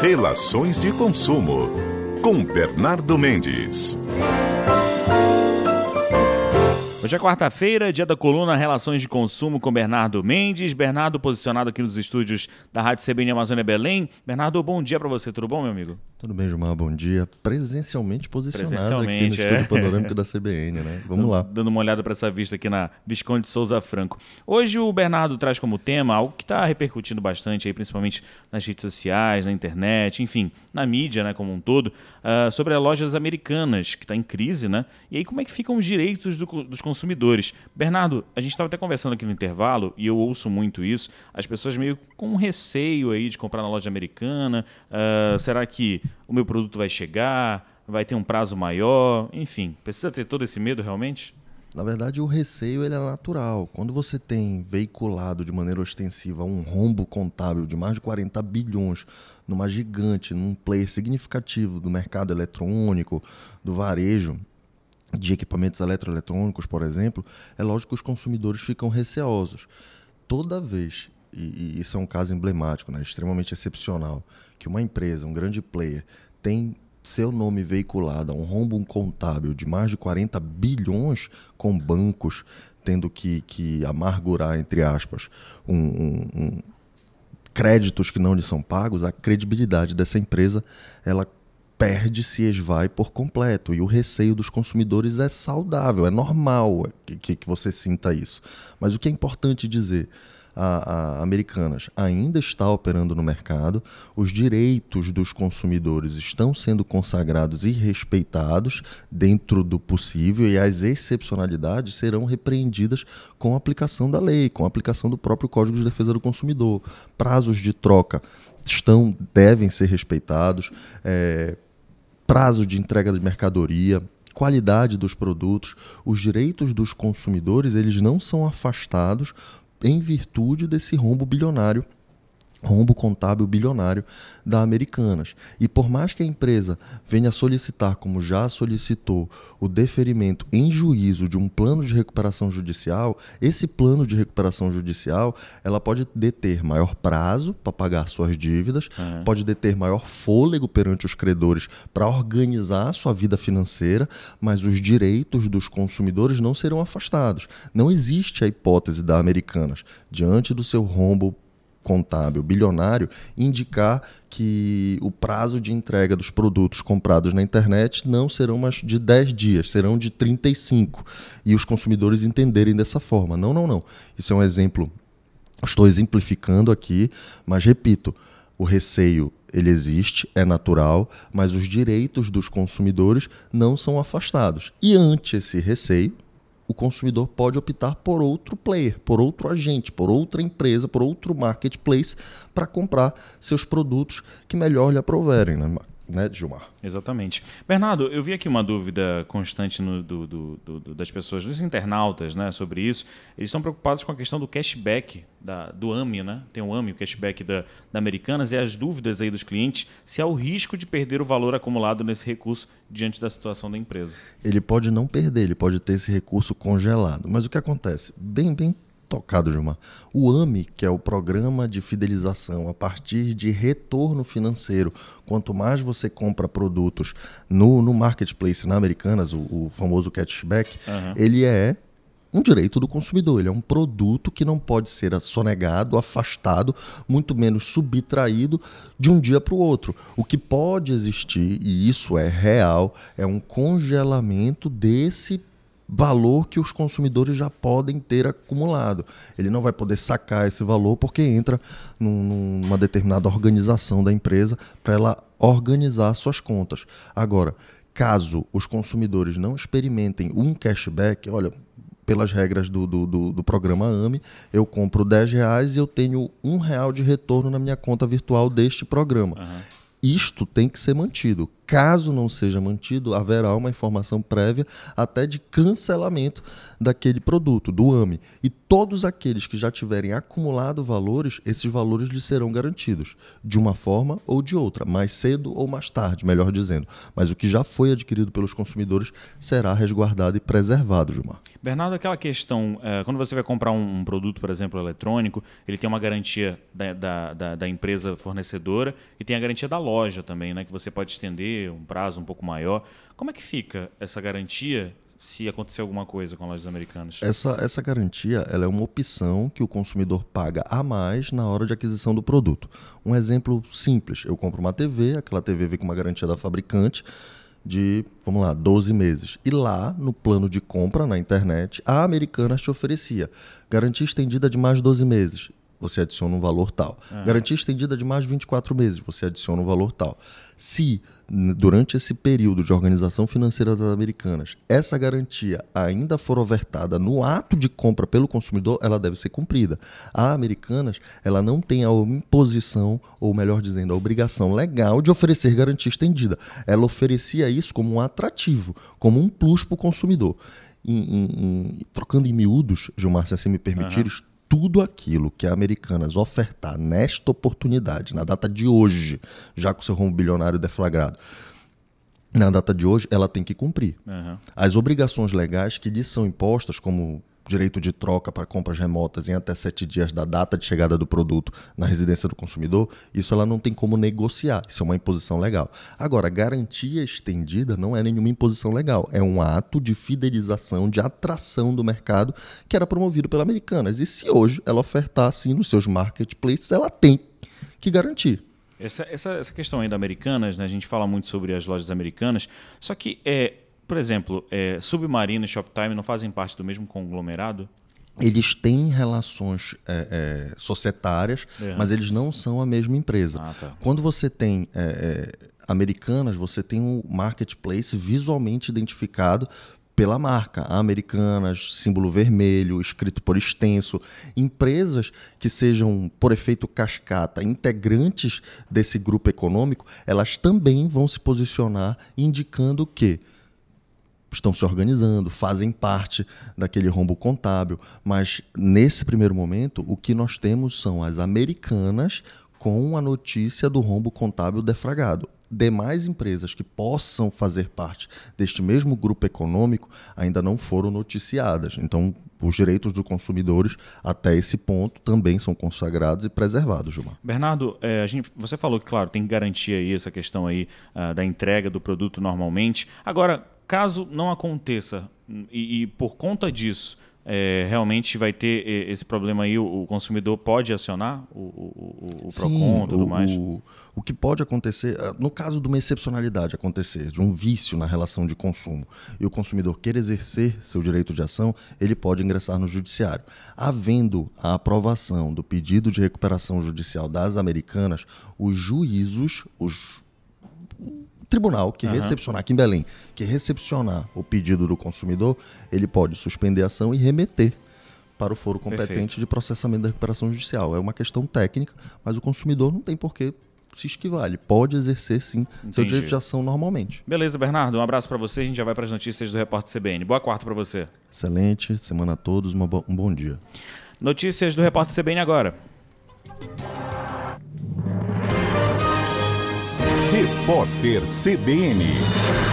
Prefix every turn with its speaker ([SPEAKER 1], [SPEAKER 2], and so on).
[SPEAKER 1] Relações de consumo com Bernardo Mendes.
[SPEAKER 2] Hoje é quarta-feira, dia da coluna Relações de Consumo com Bernardo Mendes. Bernardo posicionado aqui nos estúdios da Rádio CBN Amazônia Belém. Bernardo, bom dia para você, tudo bom, meu amigo?
[SPEAKER 3] Tudo bem, Gilmar, bom dia. Presencialmente posicionado Presencialmente, aqui no é. Estúdio Panorâmico da CBN, né? Vamos lá.
[SPEAKER 2] Dando uma olhada para essa vista aqui na Visconde Souza Franco. Hoje o Bernardo traz como tema algo que está repercutindo bastante aí, principalmente nas redes sociais, na internet, enfim, na mídia, né, como um todo, uh, sobre as lojas americanas, que está em crise, né? E aí como é que ficam os direitos do, dos consumidores? Bernardo, a gente estava até conversando aqui no intervalo, e eu ouço muito isso, as pessoas meio com receio aí de comprar na loja americana, uh, será que o meu produto vai chegar, vai ter um prazo maior, enfim, precisa ter todo esse medo realmente?
[SPEAKER 3] Na verdade, o receio ele é natural. Quando você tem veiculado de maneira ostensiva um rombo contábil de mais de 40 bilhões numa gigante, num player significativo do mercado eletrônico, do varejo, de equipamentos eletroeletrônicos, por exemplo, é lógico que os consumidores ficam receosos. Toda vez, e, e isso é um caso emblemático, né, extremamente excepcional, que uma empresa, um grande player, tem seu nome veiculado a um rombo contábil de mais de 40 bilhões com bancos tendo que, que amargurar, entre aspas, um, um, um créditos que não lhe são pagos, a credibilidade dessa empresa ela perde, se esvai por completo. E o receio dos consumidores é saudável, é normal que, que você sinta isso. Mas o que é importante dizer? A, a, americanas ainda está operando no mercado, os direitos dos consumidores estão sendo consagrados e respeitados dentro do possível e as excepcionalidades serão repreendidas com a aplicação da lei, com a aplicação do próprio Código de Defesa do Consumidor. Prazos de troca estão devem ser respeitados, é, prazo de entrega de mercadoria, qualidade dos produtos, os direitos dos consumidores eles não são afastados em virtude desse rombo bilionário rombo contábil bilionário da Americanas. E por mais que a empresa venha solicitar, como já solicitou, o deferimento em juízo de um plano de recuperação judicial, esse plano de recuperação judicial, ela pode deter maior prazo para pagar suas dívidas, uhum. pode deter maior fôlego perante os credores para organizar sua vida financeira, mas os direitos dos consumidores não serão afastados. Não existe a hipótese da Americanas, diante do seu rombo contábil bilionário indicar que o prazo de entrega dos produtos comprados na internet não serão mais de 10 dias, serão de 35. E os consumidores entenderem dessa forma. Não, não, não. Isso é um exemplo. Estou exemplificando aqui, mas repito, o receio ele existe, é natural, mas os direitos dos consumidores não são afastados. E ante esse receio, o consumidor pode optar por outro player, por outro agente, por outra empresa, por outro marketplace para comprar seus produtos que melhor lhe aproverem, né, né, Gilmar?
[SPEAKER 2] Exatamente. Bernardo, eu vi aqui uma dúvida constante no, do, do, do, das pessoas, dos internautas, né, sobre isso. Eles estão preocupados com a questão do cashback da, do AMI, né? Tem o AMI, o cashback da, da Americanas, e as dúvidas aí dos clientes se há o risco de perder o valor acumulado nesse recurso diante da situação da empresa.
[SPEAKER 3] Ele pode não perder, ele pode ter esse recurso congelado. Mas o que acontece? Bem, bem tocado, Gilmar. O AMI, que é o programa de fidelização a partir de retorno financeiro, quanto mais você compra produtos no, no marketplace na Americanas, o, o famoso cashback, uhum. ele é um direito do consumidor. Ele é um produto que não pode ser sonegado, afastado, muito menos subtraído de um dia para o outro. O que pode existir, e isso é real, é um congelamento desse valor que os consumidores já podem ter acumulado. Ele não vai poder sacar esse valor porque entra num, numa determinada organização da empresa para ela organizar suas contas. Agora, caso os consumidores não experimentem um cashback, olha, pelas regras do, do, do, do, programa AME, eu compro 10 reais e eu tenho um real de retorno na minha conta virtual deste programa. Uhum. Isto tem que ser mantido. Caso não seja mantido, haverá uma informação prévia até de cancelamento daquele produto, do AME. E todos aqueles que já tiverem acumulado valores, esses valores lhes serão garantidos, de uma forma ou de outra, mais cedo ou mais tarde, melhor dizendo. Mas o que já foi adquirido pelos consumidores será resguardado e preservado, Gilmar.
[SPEAKER 2] Bernardo, aquela questão, é, quando você vai comprar um, um, produto, por exemplo, eletrônico, ele tem uma garantia da, da, da, da empresa fornecedora e tem a garantia da loja também, né? Que você pode estender um prazo um pouco maior. Como é que fica essa garantia se acontecer alguma coisa com lojas americanas?
[SPEAKER 3] Essa, essa garantia ela é uma opção que o consumidor paga a mais na hora de aquisição do produto. Um exemplo simples: eu compro uma TV, aquela TV vem com uma garantia da fabricante de, vamos lá, 12 meses. E lá, no plano de compra na internet, a americana te oferecia garantia estendida de mais 12 meses você adiciona um valor tal. Uhum. Garantia estendida de mais de 24 meses, você adiciona um valor tal. Se, durante esse período de organização financeira das americanas, essa garantia ainda for ofertada no ato de compra pelo consumidor, ela deve ser cumprida. A Americanas, ela não tem a imposição, ou melhor dizendo, a obrigação legal de oferecer garantia estendida. Ela oferecia isso como um atrativo, como um plus para o consumidor. Em, em, em, trocando em miúdos, Gilmar, se assim me permitir, uhum tudo aquilo que a Americanas ofertar nesta oportunidade, na data de hoje, já com o seu rumo bilionário deflagrado, na data de hoje, ela tem que cumprir. Uhum. As obrigações legais que lhe são impostas, como direito de troca para compras remotas em até sete dias da data de chegada do produto na residência do consumidor, isso ela não tem como negociar, isso é uma imposição legal. Agora, garantia estendida não é nenhuma imposição legal, é um ato de fidelização, de atração do mercado que era promovido pela Americanas. E se hoje ela ofertar assim nos seus marketplaces, ela tem que garantir.
[SPEAKER 2] Essa, essa, essa questão ainda Americanas, né, a gente fala muito sobre as lojas americanas, só que é, por exemplo, é, Submarino e Shoptime não fazem parte do mesmo conglomerado?
[SPEAKER 3] Eles têm relações é, é, societárias, é. mas eles não são a mesma empresa. Ah, tá. Quando você tem é, é, americanas, você tem um marketplace visualmente identificado pela marca. Americanas, símbolo vermelho, escrito por extenso. Empresas que sejam, por efeito cascata, integrantes desse grupo econômico, elas também vão se posicionar indicando que estão se organizando, fazem parte daquele rombo contábil, mas nesse primeiro momento o que nós temos são as americanas com a notícia do rombo contábil defragado. Demais empresas que possam fazer parte deste mesmo grupo econômico ainda não foram noticiadas. Então, os direitos dos consumidores até esse ponto também são consagrados e preservados, Gilmar.
[SPEAKER 2] Bernardo, é, gente, você falou que, claro, tem que garantir aí essa questão aí uh, da entrega do produto normalmente. Agora, Caso não aconteça e, e por conta disso é, realmente vai ter esse problema aí, o, consumidor pode acionar o, o, o PROCON e tudo mais?
[SPEAKER 3] O, o que pode acontecer, ah, no caso de uma excepcionalidade acontecer, de um vício na relação de consumo, e o consumidor quer exercer seu direito de ação, ele pode ingressar no judiciário. Havendo a aprovação do pedido de recuperação judicial das americanas, os juízos, os tribunal que uhum. recepcionar, aqui em Belém, que recepcionar o pedido do consumidor, ele pode suspender a ação e remeter para o foro competente Perfeito. de processamento da recuperação judicial. É uma questão técnica, mas o consumidor não tem por que se esquivar. Ele pode exercer, sim, Entendi. seu direito de ação normalmente.
[SPEAKER 2] Beleza, Bernardo. Um abraço para você. A gente já vai para as notícias do Repórter CBN. Boa quarta para você.
[SPEAKER 3] Excelente. Semana a todos. Um bom dia.
[SPEAKER 2] Notícias do Repórter CBN agora.
[SPEAKER 1] Repórter CBN.